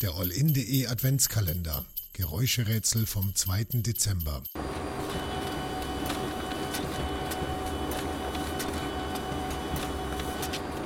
Der Allin.de Adventskalender. Geräuscherätsel vom 2. Dezember.